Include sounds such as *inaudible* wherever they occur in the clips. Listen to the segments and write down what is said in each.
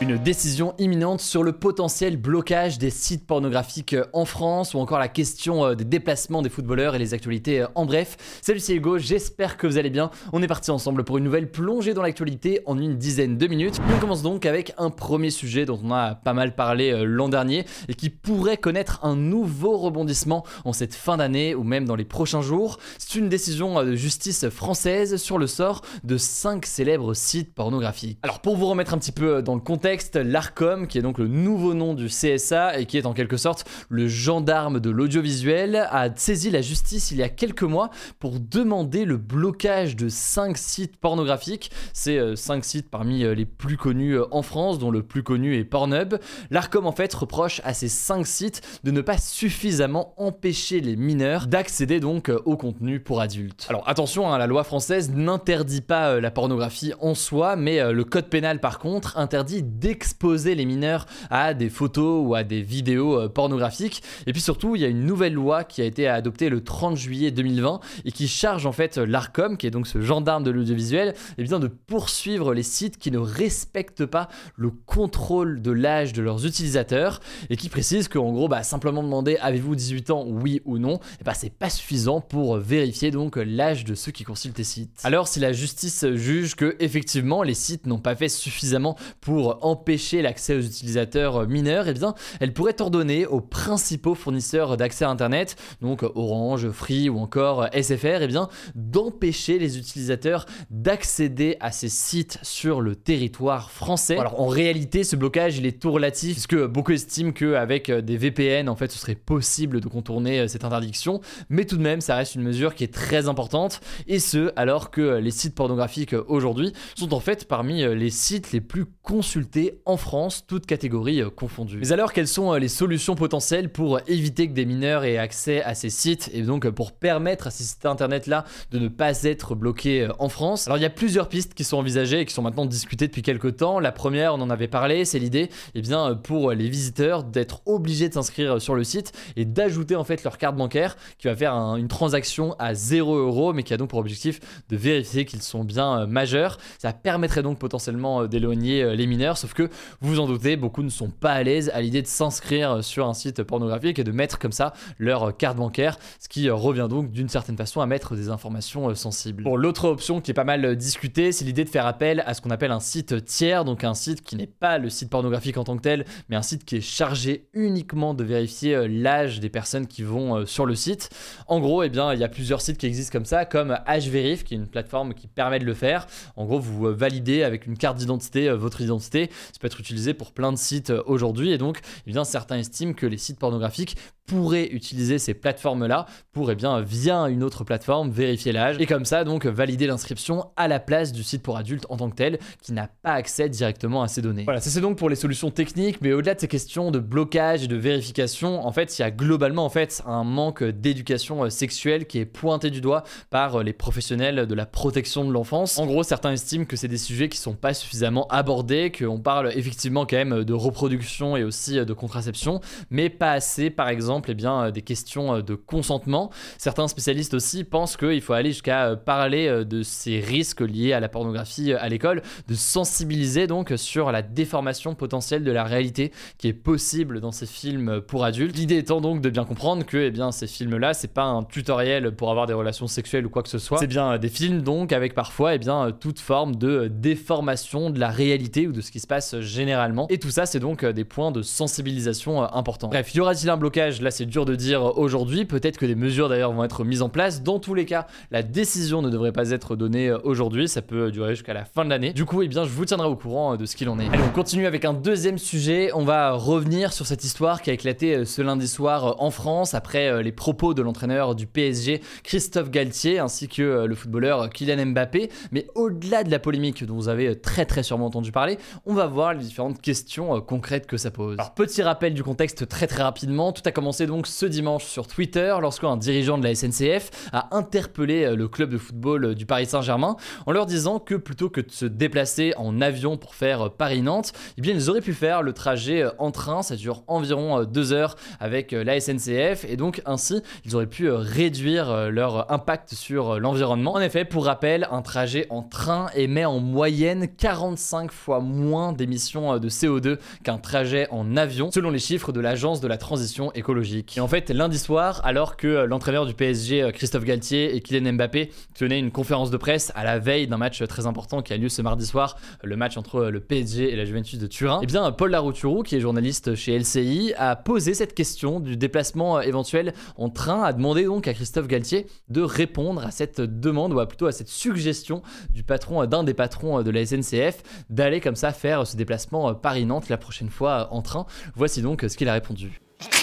Une décision imminente sur le potentiel blocage des sites pornographiques en France ou encore la question euh, des déplacements des footballeurs et les actualités euh, en bref. Salut c'est Hugo, j'espère que vous allez bien. On est parti ensemble pour une nouvelle plongée dans l'actualité en une dizaine de minutes. On commence donc avec un premier sujet dont on a pas mal parlé euh, l'an dernier et qui pourrait connaître un nouveau rebondissement en cette fin d'année ou même dans les prochains jours. C'est une décision de justice française sur le sort de 5 célèbres sites pornographiques. Alors pour vous remettre un petit peu dans le contexte, l'ARCOM, qui est donc le nouveau nom du CSA et qui est en quelque sorte le gendarme de l'audiovisuel, a saisi la justice il y a quelques mois pour demander le blocage de 5 sites pornographiques. C'est 5 sites parmi euh, les plus connus euh, en France, dont le plus connu est Pornhub. L'ARCOM en fait reproche à ces 5 sites de ne pas suffisamment empêcher les mineurs d'accéder donc euh, au contenu pour adultes. Alors attention, hein, la loi française n'interdit pas la pornographie en soi, mais le code pénal par contre interdit d'exposer les mineurs à des photos ou à des vidéos euh, pornographiques. Et puis surtout, il y a une nouvelle loi qui a été adoptée le 30 juillet 2020 et qui charge en fait l'ARCOM, qui est donc ce gendarme de l'audiovisuel, eh bien de poursuivre les sites qui ne respectent pas le contrôle de l'âge de leurs utilisateurs et qui précise qu'en gros, bah, simplement demander avez-vous 18 ans, oui ou non, eh bah, c'est pas suffisant pour vérifier donc l'âge de ceux qui consultent les sites. Alors si la justice juge que effectivement les sites n'ont pas fait suffisamment pour empêcher l'accès aux utilisateurs mineurs, eh bien, elle pourrait ordonner aux principaux fournisseurs d'accès à Internet, donc Orange, Free ou encore SFR, eh bien, d'empêcher les utilisateurs d'accéder à ces sites sur le territoire français. Alors en réalité, ce blocage, il est tout relatif, puisque beaucoup estiment qu'avec des VPN, en fait, ce serait possible de contourner cette interdiction, mais tout de même, ça reste une mesure qui est très importante, et ce, alors que les sites pornographiques aujourd'hui sont en fait parmi les sites les plus consultés en France, toutes catégories euh, confondues. Mais alors, quelles sont euh, les solutions potentielles pour éviter que des mineurs aient accès à ces sites et donc euh, pour permettre à ces sites internet-là de ne pas être bloqués en France? Alors, il y a plusieurs pistes qui sont envisagées et qui sont maintenant discutées depuis quelques temps. La première, on en avait parlé, c'est l'idée, eh bien, pour les visiteurs d'être obligés de s'inscrire sur le site et d'ajouter en fait leur carte bancaire qui va faire une transaction à 0 euros, mais qui a donc pour objectif de vérifier qu'ils sont bien majeurs. Ça permettrait donc potentiellement d'éloigner les mineurs, que vous vous en doutez, beaucoup ne sont pas à l'aise à l'idée de s'inscrire sur un site pornographique et de mettre comme ça leur carte bancaire, ce qui revient donc d'une certaine façon à mettre des informations euh, sensibles. Pour l'autre option qui est pas mal discutée, c'est l'idée de faire appel à ce qu'on appelle un site tiers, donc un site qui n'est pas le site pornographique en tant que tel, mais un site qui est chargé uniquement de vérifier euh, l'âge des personnes qui vont euh, sur le site. En gros, eh bien, il y a plusieurs sites qui existent comme ça, comme HVerif, qui est une plateforme qui permet de le faire. En gros, vous validez avec une carte d'identité votre identité. Ça peut être utilisé pour plein de sites euh, aujourd'hui et donc eh bien, certains estiment que les sites pornographiques pourraient utiliser ces plateformes-là pour, eh bien, via une autre plateforme, vérifier l'âge et comme ça, donc, valider l'inscription à la place du site pour adultes en tant que tel qui n'a pas accès directement à ces données. Voilà, ça c'est donc pour les solutions techniques, mais au-delà de ces questions de blocage et de vérification, en fait, il y a globalement, en fait, un manque d'éducation euh, sexuelle qui est pointé du doigt par euh, les professionnels de la protection de l'enfance. En gros, certains estiment que c'est des sujets qui sont pas suffisamment abordés, qu'on parle effectivement quand même de reproduction et aussi euh, de contraception, mais pas assez, par exemple, eh bien, euh, des questions euh, de consentement. Certains spécialistes aussi pensent qu'il faut aller jusqu'à parler de ces risques liés à la pornographie à l'école, de sensibiliser donc sur la déformation potentielle de la réalité qui est possible dans ces films pour adultes. L'idée étant donc de bien comprendre que eh bien, ces films-là, c'est pas un tutoriel pour avoir des relations sexuelles ou quoi que ce soit. C'est bien des films donc avec parfois eh bien, toute forme de déformation de la réalité ou de ce qui se passe généralement. Et tout ça, c'est donc des points de sensibilisation importants. Bref, y aura-t-il un blocage? Là, c'est dur de dire aujourd'hui. Peut-être que des mesures d'ailleurs vont être mises en place. Dans tous les cas, la décision ne devrait pas être donnée aujourd'hui. Ça peut durer jusqu'à la fin de l'année. Du coup, eh bien, je vous tiendrai au courant de ce qu'il en est. Allez, on continue avec un deuxième sujet. On va revenir sur cette histoire qui a éclaté ce lundi soir en France après les propos de l'entraîneur du PSG, Christophe Galtier, ainsi que le footballeur Kylian Mbappé. Mais au-delà de la polémique dont vous avez très très sûrement entendu parler, on va voir les différentes questions euh, concrètes que ça pose. Petit rappel du contexte très très rapidement. Tout a commencé donc ce dimanche sur Twitter lorsqu'un dirigeant de la SNCF a interpellé euh, le club de football euh, du Paris Saint-Germain en leur disant que plutôt que de se déplacer en avion pour faire Paris-Nantes, eh ils auraient pu faire le trajet en train. Ça dure environ deux heures avec la SNCF et donc ainsi ils auraient pu réduire leur impact sur l'environnement. En effet, pour rappel, un trajet en train émet en moyenne 45 fois moins d'émissions euh, de CO2 qu'un trajet en avion, selon les chiffres de l'Agence de la transition écologique. Et en fait, lundi soir, alors que euh, l'entraîneur du PSG, euh, Christophe Galtier, et Kylian Mbappé tenaient une conférence de presse à la veille d'un match très important qui a lieu ce mardi soir, le match entre le PSG et la Juventus de Turin, et eh bien Paul Larouturou, qui est journaliste chez LCI, a posé cette question du déplacement éventuel en train, a demandé donc à Christophe Galtier de répondre à cette demande, ou plutôt à cette suggestion du patron, d'un des patrons de la SNCF, d'aller comme ça faire ce déplacement Paris-Nantes la prochaine fois en train. Voici donc ce qu'il a répondu. *laughs*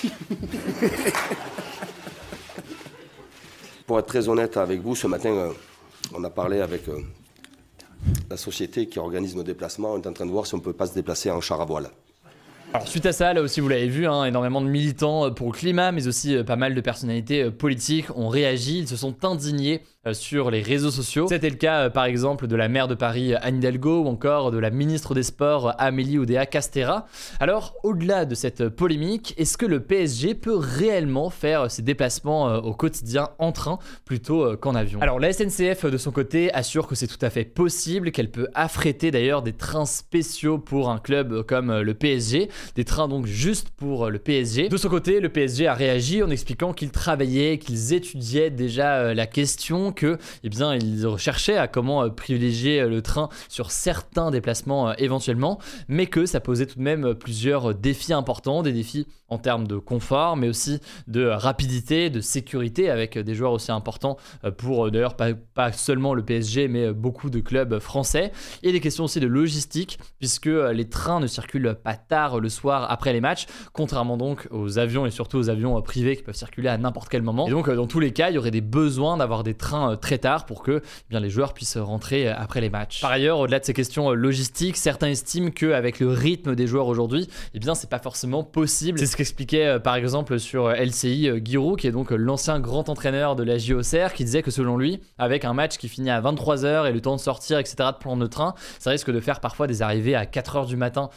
Pour être très honnête avec vous, ce matin, euh, on a parlé avec euh, la société qui organise nos déplacements. On est en train de voir si on ne peut pas se déplacer en char à voile. Alors suite à ça, là aussi vous l'avez vu, hein, énormément de militants pour le climat, mais aussi pas mal de personnalités politiques ont réagi, ils se sont indignés euh, sur les réseaux sociaux. C'était le cas euh, par exemple de la maire de Paris Anne Hidalgo ou encore de la ministre des Sports Amélie Oudéa Castera. Alors au-delà de cette polémique, est-ce que le PSG peut réellement faire ses déplacements euh, au quotidien en train plutôt qu'en avion? Alors la SNCF de son côté assure que c'est tout à fait possible, qu'elle peut affréter d'ailleurs des trains spéciaux pour un club comme le PSG, des trains donc juste pour le PSG. De son côté, le PSG a réagi en expliquant qu'ils travaillaient, qu'ils étudiaient déjà la question que, eh bien, ils recherchaient à comment euh, privilégier euh, le train sur certains déplacements euh, éventuellement, mais que ça posait tout de même plusieurs défis importants, des défis en termes de confort, mais aussi de rapidité, de sécurité, avec des joueurs aussi importants pour d'ailleurs pas, pas, seulement le PSG, mais beaucoup de clubs français, et des questions aussi de logistique, puisque les trains ne circulent pas tard le soir après les matchs, contrairement donc aux avions et surtout aux avions privés qui peuvent circuler à n'importe quel moment. Et donc dans tous les cas, il y aurait des besoins d'avoir des trains euh, très tard pour que eh bien, les joueurs puissent rentrer euh, après les matchs. Par ailleurs, au-delà de ces questions euh, logistiques, certains estiment qu'avec le rythme des joueurs aujourd'hui, eh bien, c'est pas forcément possible. C'est ce qu'expliquait par exemple sur LCI Giroud, qui est donc l'ancien grand entraîneur de la JOCR, qui disait que selon lui, avec un match qui finit à 23h et le temps de sortir, etc., de prendre le train, ça risque de faire parfois des arrivées à 4h du matin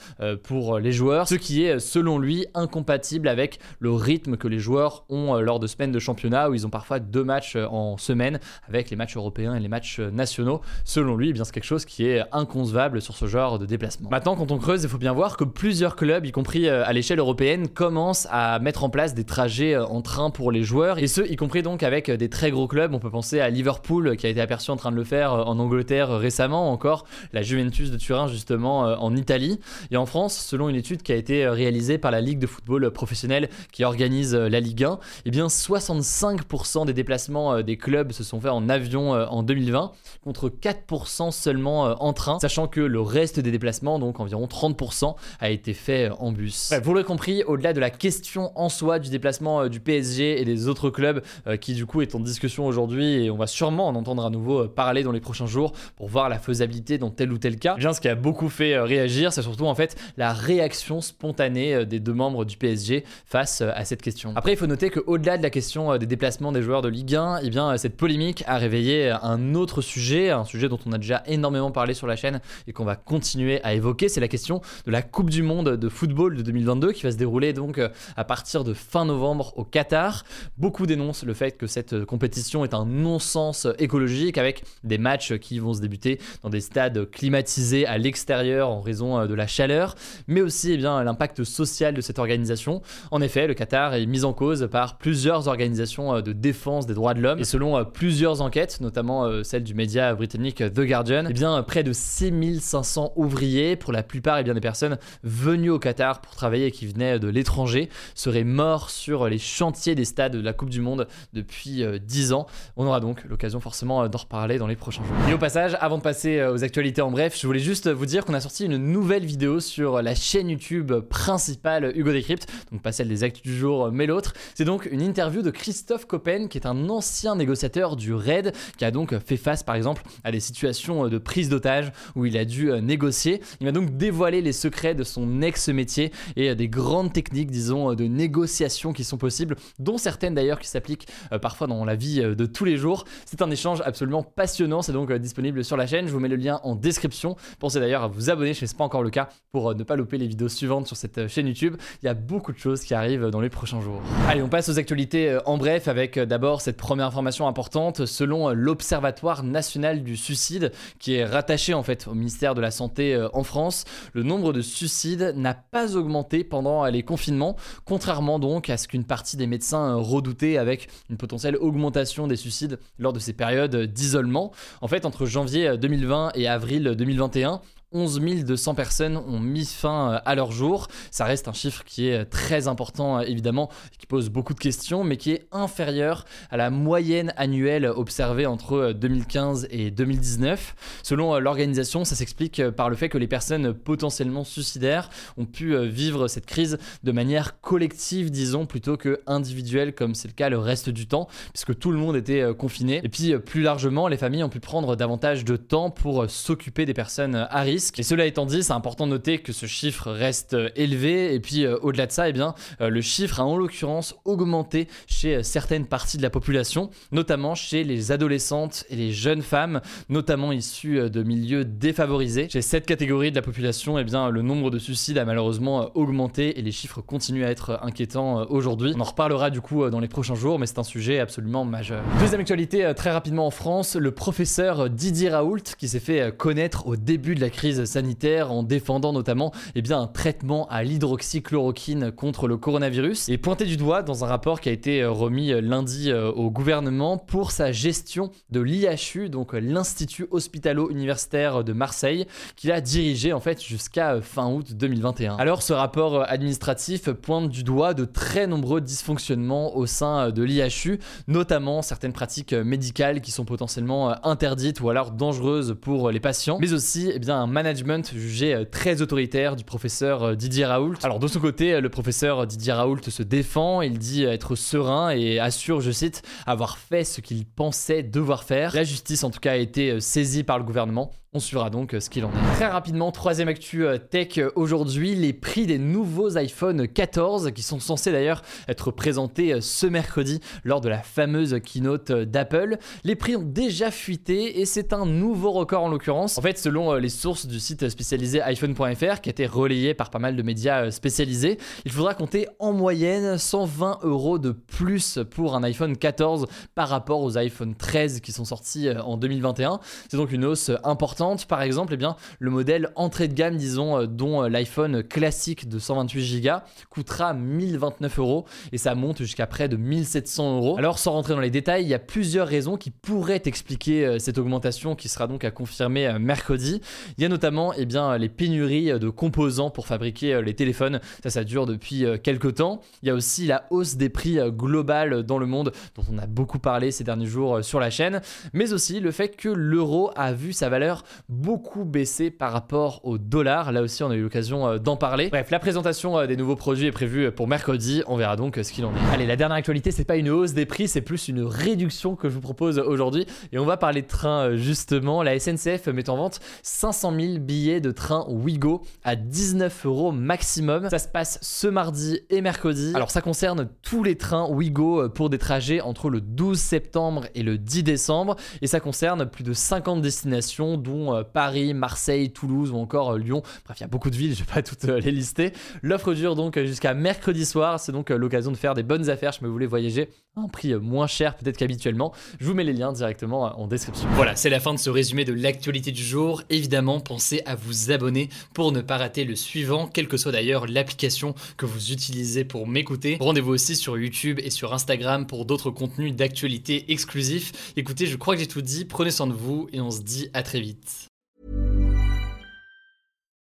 pour les joueurs, ce qui est selon lui incompatible avec le rythme que les joueurs ont lors de semaines de championnat où ils ont parfois deux matchs en semaine avec les matchs européens et les matchs nationaux. Selon lui, eh bien c'est quelque chose qui est inconcevable sur ce genre de déplacement. Maintenant, quand on creuse, il faut bien voir que plusieurs clubs, y compris euh, à l'échelle européenne, commencent à mettre en place des trajets euh, en train pour les joueurs, et ce, y compris donc avec des très gros clubs. On peut penser à Liverpool qui a été aperçu en train de le faire euh, en Angleterre récemment, encore la Juventus de Turin justement en Italie. Et en France, selon une étude qui a été réalisée par la Ligue de football professionnel qui organise la Ligue 1, eh bien 65% des déplacements des clubs se sont faits en avion euh, en 2020 contre 4% seulement euh, en train, sachant que le reste des déplacements, donc environ 30%, a été fait euh, en bus. vous l'aurez compris, au-delà de la question en soi du déplacement du PSG et des autres clubs qui du coup est en discussion aujourd'hui et on va sûrement en entendre à nouveau parler dans les prochains jours pour voir la faisabilité dans tel ou tel cas. Eh bien, ce qui a beaucoup fait réagir, c'est surtout en fait la réaction spontanée des deux membres du PSG face à cette question. Après, il faut noter qu'au-delà de la question des déplacements des joueurs de Ligue 1, eh bien, cette polémique a réveillé un autre sujet, un sujet dont on a déjà énormément parlé sur la chaîne et qu'on va continuer à évoquer, c'est la question de la Coupe du Monde de football de 2022 qui va se dérouler donc euh, à partir de fin novembre au Qatar. Beaucoup dénoncent le fait que cette compétition est un non-sens écologique avec des matchs qui vont se débuter dans des stades climatisés à l'extérieur en raison euh, de la chaleur, mais aussi eh bien l'impact social de cette organisation. En effet, le Qatar est mis en cause par plusieurs organisations de défense des droits de l'homme et selon plusieurs enquêtes, notamment celle du média britannique The Guardian, eh bien près de 6500 ouvriers, pour la plupart eh bien des personnes venues au Qatar pour travailler et qui venaient de l'étranger, seraient morts sur les chantiers des stades de la Coupe du Monde depuis 10 ans. On aura donc l'occasion forcément d'en reparler dans les prochains jours. Et au passage, avant de passer aux actualités en bref, je voulais juste vous dire qu'on a sorti une nouvelle vidéo sur la chaîne YouTube principale Hugo Décrypte, donc pas celle des actus du jour mais l'autre. C'est donc une interview de Christophe Coppen, qui est un ancien négociateur du RAID, qui a donc fait face par exemple à des situations de prise d'otage où il a dû négocier. Il m'a donc dévoilé les secrets de son ex-métier et des grandes techniques, disons, de négociation qui sont possibles, dont certaines d'ailleurs qui s'appliquent parfois dans la vie de tous les jours. C'est un échange absolument passionnant, c'est donc disponible sur la chaîne, je vous mets le lien en description. Pensez d'ailleurs à vous abonner, je ne sais pas encore le cas, pour ne pas louper les vidéos suivantes sur cette chaîne YouTube. Il y a beaucoup de choses qui arrivent dans les prochains jours. Allez, on passe aux actualités en bref avec d'abord cette première information importante. Selon l'Observatoire national du suicide, qui est rattaché en fait au ministère de la Santé en France, le nombre de suicides n'a pas augmenté pendant les confinements, contrairement donc à ce qu'une partie des médecins redoutaient avec une potentielle augmentation des suicides lors de ces périodes d'isolement. En fait, entre janvier 2020 et avril 2021, 11 200 personnes ont mis fin euh, à leur jour. Ça reste un chiffre qui est très important, euh, évidemment, qui pose beaucoup de questions, mais qui est inférieur à la moyenne annuelle observée entre 2015 euh, et 2019. Selon l'organisation, ça s'explique par le fait que les personnes potentiellement suicidaires ont pu vivre cette crise de manière collective, disons, plutôt que individuelle, comme c'est le cas le reste du temps, puisque tout le monde était confiné. Et puis, plus largement, les familles ont pu prendre davantage de temps pour s'occuper des personnes à risque et cela étant dit, c'est important de noter que ce chiffre reste euh, élevé. Et puis euh, au-delà de ça, eh bien, euh, le chiffre a en l'occurrence augmenté chez certaines parties de la population, notamment chez les adolescentes et les jeunes femmes, notamment issues de milieux défavorisés. Chez cette catégorie de la population, eh bien, le nombre de suicides a malheureusement augmenté et les chiffres continuent à être inquiétants aujourd'hui. On en reparlera du coup dans les prochains jours, mais c'est un sujet absolument majeur. Deuxième actualité, très rapidement en France, le professeur Didier Raoult, qui s'est fait connaître au début de la crise sanitaire en défendant notamment eh bien, un traitement à l'hydroxychloroquine contre le coronavirus et pointé du doigt dans un rapport qui a été euh, remis euh, lundi euh, au gouvernement pour sa gestion de l'IHU, donc l'Institut hospitalo-universitaire de Marseille, qu'il a dirigé en fait jusqu'à fin août 2021. Alors ce rapport administratif pointe du doigt de très nombreux dysfonctionnements au sein de l'IHU, notamment certaines pratiques médicales qui sont potentiellement interdites ou alors dangereuses pour les patients, mais aussi eh bien, un management jugé euh, très autoritaire du professeur euh, Didier Raoult. Alors de son côté, euh, le professeur Didier Raoult se défend, il dit être serein et assure, je cite, avoir fait ce qu'il pensait devoir faire. La justice en tout cas a été saisie par le gouvernement on suivra donc euh, ce qu'il en est. Très rapidement, troisième actu euh, tech euh, aujourd'hui, les prix des nouveaux iPhone 14 qui sont censés d'ailleurs être présentés ce mercredi lors de la fameuse keynote d'Apple. Les prix ont déjà fuité et c'est un nouveau record en l'occurrence. En fait, selon les sources du site spécialisé iPhone.fr qui a été relayé par pas mal de médias spécialisés, il faudra compter en moyenne 120 euros de plus pour un iPhone 14 par rapport aux iPhone 13 qui sont sortis en 2021. C'est donc une hausse importante par exemple, eh bien, le modèle entrée de gamme, disons, euh, dont euh, l'iPhone classique de 128 Go coûtera 1029 euros et ça monte jusqu'à près de 1700 euros. Alors, sans rentrer dans les détails, il y a plusieurs raisons qui pourraient expliquer euh, cette augmentation qui sera donc à confirmer mercredi. Il y a notamment eh bien, les pénuries de composants pour fabriquer les téléphones. Ça, ça dure depuis quelques temps. Il y a aussi la hausse des prix global dans le monde dont on a beaucoup parlé ces derniers jours sur la chaîne, mais aussi le fait que l'euro a vu sa valeur beaucoup baissé par rapport au dollar. Là aussi, on a eu l'occasion euh, d'en parler. Bref, la présentation euh, des nouveaux produits est prévue pour mercredi. On verra donc euh, ce qu'il en est. Allez, la dernière actualité, c'est pas une hausse des prix, c'est plus une réduction que je vous propose aujourd'hui. Et on va parler de train justement. La SNCF met en vente 500 000 billets de train Ouigo à 19 euros maximum. Ça se passe ce mardi et mercredi. Alors, ça concerne tous les trains Ouigo pour des trajets entre le 12 septembre et le 10 décembre. Et ça concerne plus de 50 destinations, dont euh, Paris, Marseille, Toulouse ou encore euh, Lyon. Bref, il y a beaucoup de villes, *laughs* je vais pas toutes euh, les lister. L'offre dure donc jusqu'à mercredi soir. C'est donc l'occasion de faire des bonnes affaires. Je me voulais voyager un prix moins cher peut-être qu'habituellement. Je vous mets les liens directement en description. Voilà, c'est la fin de ce résumé de l'actualité du jour. Évidemment, pensez à vous abonner pour ne pas rater le suivant, quelle que soit d'ailleurs l'application que vous utilisez pour m'écouter. Rendez-vous aussi sur YouTube et sur Instagram pour d'autres contenus d'actualité exclusifs. Écoutez, je crois que j'ai tout dit, prenez soin de vous et on se dit à très vite.